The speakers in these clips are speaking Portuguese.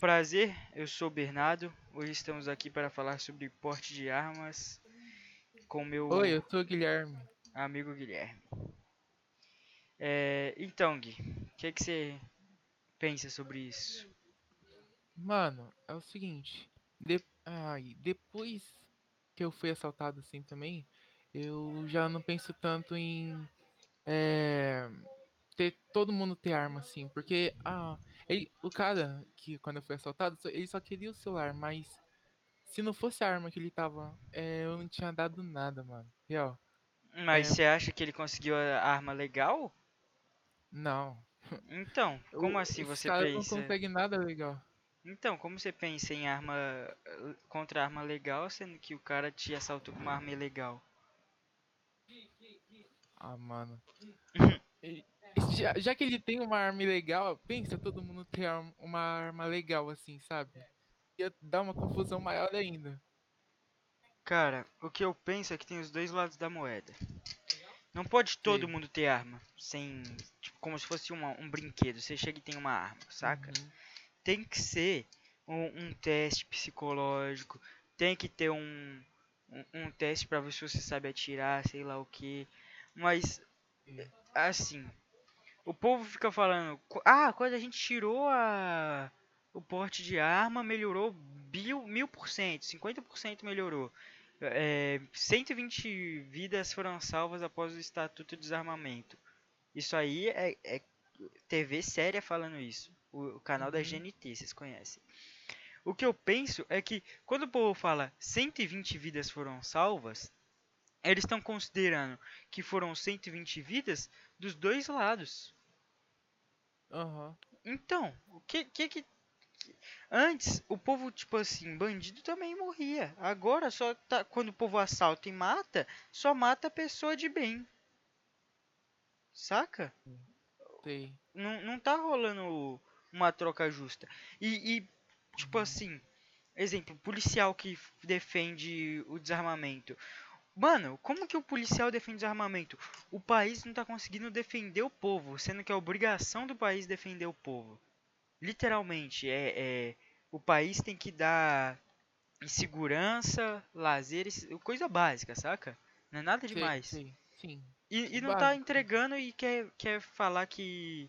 prazer, eu sou o Bernardo. Hoje estamos aqui para falar sobre porte de armas com meu Oi, eu sou o Guilherme. amigo Guilherme. É, então, Gui, o que, que você pensa sobre isso? Mano, é o seguinte. de- ai, depois que eu fui assaltado assim também, eu já não penso tanto em é, ter todo mundo ter arma assim, porque ah, ele- o cara que quando eu fui assaltado, ele só queria o celular, mas se não fosse a arma que ele tava, é, eu não tinha dado nada, mano. Real. Mas É, você acha que ele conseguiu a arma legal? não. Então, como O- assim você caras não pensa? conseguem nada legal. Então, como você pensa em arma contra arma legal, sendo que o cara te assaltou com uma arma ilegal? Ah, mano. E- Já, já que ele tem uma arma legal, pensa todo mundo ter uma arma legal assim, sabe? Ia dar uma confusão maior ainda. Cara, o que eu penso é que tem os dois lados da moeda. Não pode todo Sei. mundo ter arma, sem, tipo, como se fosse uma- um brinquedo. Você chega e tem uma arma, saca? Uhum. Tem que ser um, um teste psicológico, tem que ter um, um, um teste pra ver se você sabe atirar, sei lá o que. Mas, Sim. assim, o povo fica falando, "Qu- ah, quando a gente tirou a, o porte de arma, melhorou mil, mil por cento, 50% melhorou. É, 120 vidas foram salvas após o Estatuto de Desarmamento. Isso aí é, é TV séria falando isso. O, o canal da Uhum. GNT, vocês conhecem. O que eu penso é que quando o povo fala 120 vidas foram salvas, eles estão considerando que foram 120 vidas dos dois lados. Aham. Então, o que que que antes o povo tipo assim, bandido também morria. Agora só tá quando o povo assalta e mata, só mata a pessoa de bem. Saca? Sei. Não, não tá rolando uma troca justa. E, e, tipo Uhum. assim, exemplo, policial que defende o desarmamento. Mano, como que o policial defende o desarmamento? O país não tá conseguindo defender o povo, sendo que é obrigação do país defender o povo. Literalmente, é, é o país tem que dar segurança, lazer, coisa básica, saca? Não é nada demais. sei. Sim. E, e O não tá entregando e quer, quer falar que,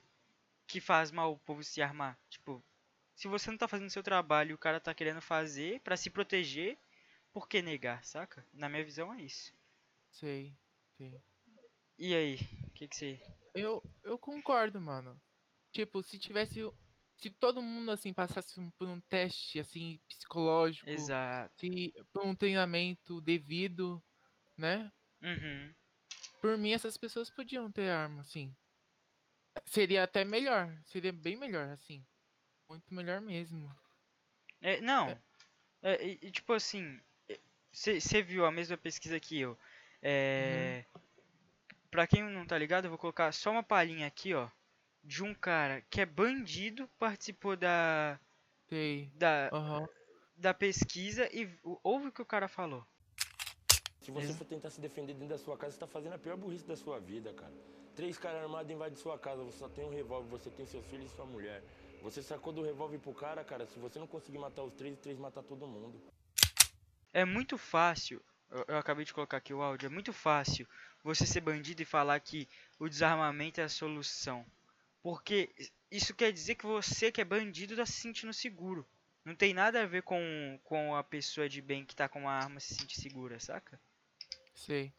que faz mal o povo se armar. Tipo, se você não tá fazendo seu trabalho e o cara tá querendo fazer pra se proteger, por que negar, saca? Na minha visão é isso. Sei. Sei. E aí, o que que você... Eu, eu concordo, mano. Tipo, se tivesse. Se todo mundo assim passasse por um teste assim psicológico, Exato. se por um treinamento devido, né? Uhum. Por mim, essas pessoas podiam ter arma, assim. Seria até melhor. Seria bem melhor, assim. Muito melhor mesmo. É, não, é, e, e tipo assim, você viu a mesma pesquisa que eu. É, Pra quem não tá ligado, eu vou colocar só uma palhinha aqui, ó. De um cara que é bandido, participou da, Sei. da, Aham. da pesquisa e ouve o que o cara falou. Se você for tentar se defender dentro da sua casa, você tá fazendo a pior burrice da sua vida, cara. Três caras armados invadem sua casa, você só tem um revólver, você tem seus filhos e sua mulher. Você sacou do revólver pro cara, cara, se você não conseguir matar os três, os três matar todo mundo. É muito fácil, eu, eu acabei de colocar aqui o áudio, é muito fácil você ser bandido e falar que o desarmamento é a solução. Porque isso quer dizer que você que é bandido tá se sentindo seguro. Não tem nada a ver com, com a pessoa de bem que tá com uma arma se sentir segura, saca? Sei.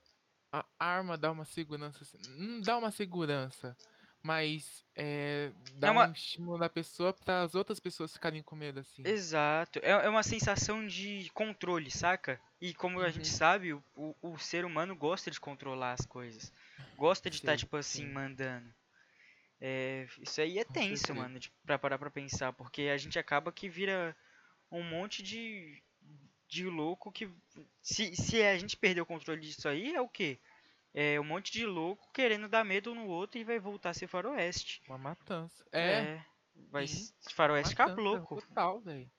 A arma dá uma segurança. Não dá uma segurança. Mas é, dá uma- um estímulo da pessoa para as outras pessoas ficarem com medo, assim. Exato. É, é uma sensação de controle, saca? E como a gente Uhum. sabe, o, o, o ser humano gosta de controlar as coisas. Gosta de estar, Sei, tipo assim, sim. mandando. É, isso aí é tenso, mano, de, pra parar pra pensar. Porque a gente acaba que vira um monte de, de louco que. Se, se a gente perder o controle disso aí, é o quê? É um monte de louco querendo dar medo um no outro e vai voltar a ser faroeste. Uma matança. É, vai sim, faroeste cabloco. total, velho.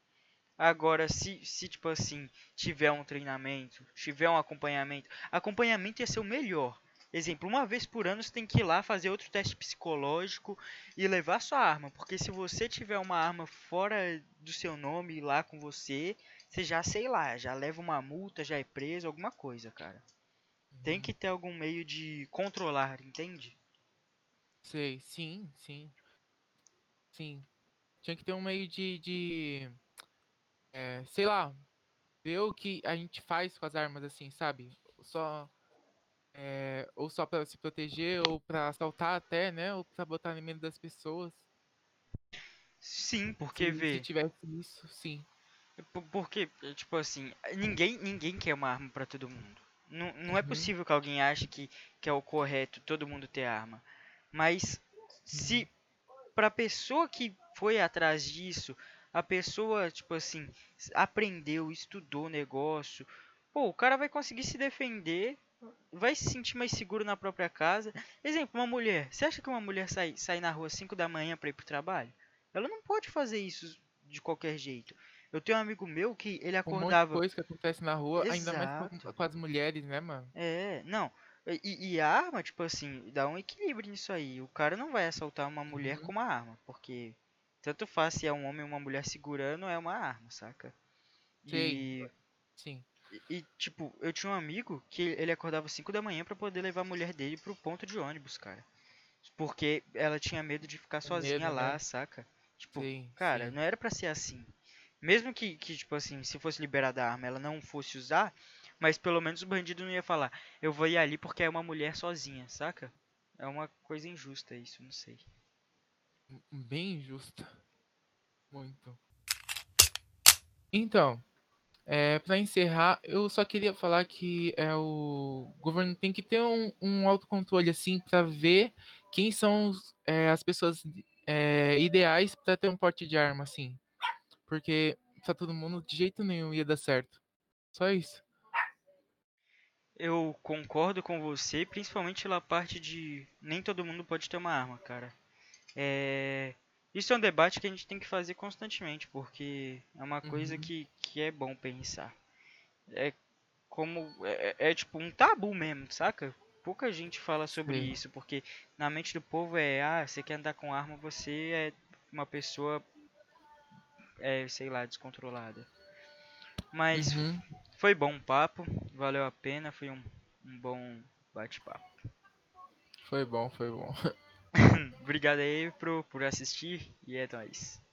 Agora, se, se, tipo assim, tiver um treinamento, tiver um acompanhamento, acompanhamento ia ser o melhor. exemplo, uma vez por ano você tem que ir lá fazer outro teste psicológico e levar sua arma, porque se você tiver uma arma fora do seu nome lá com você, você já, sei lá, já leva uma multa, já é preso, alguma coisa, cara. Tem que ter algum meio de controlar, entende? Sei, sim, sim. Sim. Tinha que ter um meio de, de é, sei lá, ver o que a gente faz com as armas, assim, sabe? Só. é, ou só pra se proteger, ou pra assaltar até, né? Ou pra botar no medo das pessoas. Sim, porque Se, se tivesse isso, sim. Porque, é, tipo assim, ninguém, ninguém quer uma arma pra todo mundo. Não, não é Uhum, possível que alguém ache que, que é o correto todo mundo ter arma. Mas se uhum. pra pessoa que foi atrás disso, a pessoa, tipo assim, aprendeu, estudou o negócio, pô, o cara vai conseguir se defender, vai se sentir mais seguro na própria casa. Exemplo, uma mulher. Você acha que uma mulher sai, sai na rua às 5 da manhã pra ir pro trabalho? Ela não pode fazer isso de qualquer jeito. Eu tenho um amigo meu que ele Um monte acordava. que acontece na rua, ainda mais com, Exato. com as mulheres, né, mano? É, não. E, e a arma, tipo assim, dá um equilíbrio nisso aí. O cara não vai assaltar uma mulher Uhum. com uma arma, porque tanto faz se é um homem ou uma mulher segurando, é uma arma, saca? E, sim. e, e, tipo, eu tinha um amigo que ele acordava 5 da manhã pra poder levar a mulher dele pro ponto de ônibus, cara. Porque ela tinha medo de ficar sozinha medo, lá, né? saca? Tipo, Sim, cara, sim. não era pra ser assim. Mesmo que, que, tipo assim, se fosse liberada a arma, ela não fosse usar, mas pelo menos o bandido não ia falar, eu vou ir ali porque é uma mulher sozinha, saca? É uma coisa injusta isso, não sei. Bem injusta. Muito. Então, é, para encerrar, eu só queria falar que é, o governo tem que ter um, um autocontrole assim para ver quem são os- é, as pessoas é, ideais para ter um porte de arma assim, porque pra todo mundo de jeito nenhum ia dar certo. Só isso. Eu concordo com você, principalmente pela parte de nem todo mundo pode ter uma arma, cara. É... Isso é um debate que a gente tem que fazer constantemente, porque é uma coisa Uhum, que, que é bom pensar. É como. É, é é tipo um tabu mesmo, saca? Pouca gente fala sobre sei. isso, porque na mente do povo é, ah, você quer andar com arma, você é uma pessoa, é, sei lá, descontrolada. Mas Uhum, foi bom o papo, valeu a pena, foi um, um bom bate-papo. foi bom, foi bom. Obrigado aí pro, por assistir e é nóis.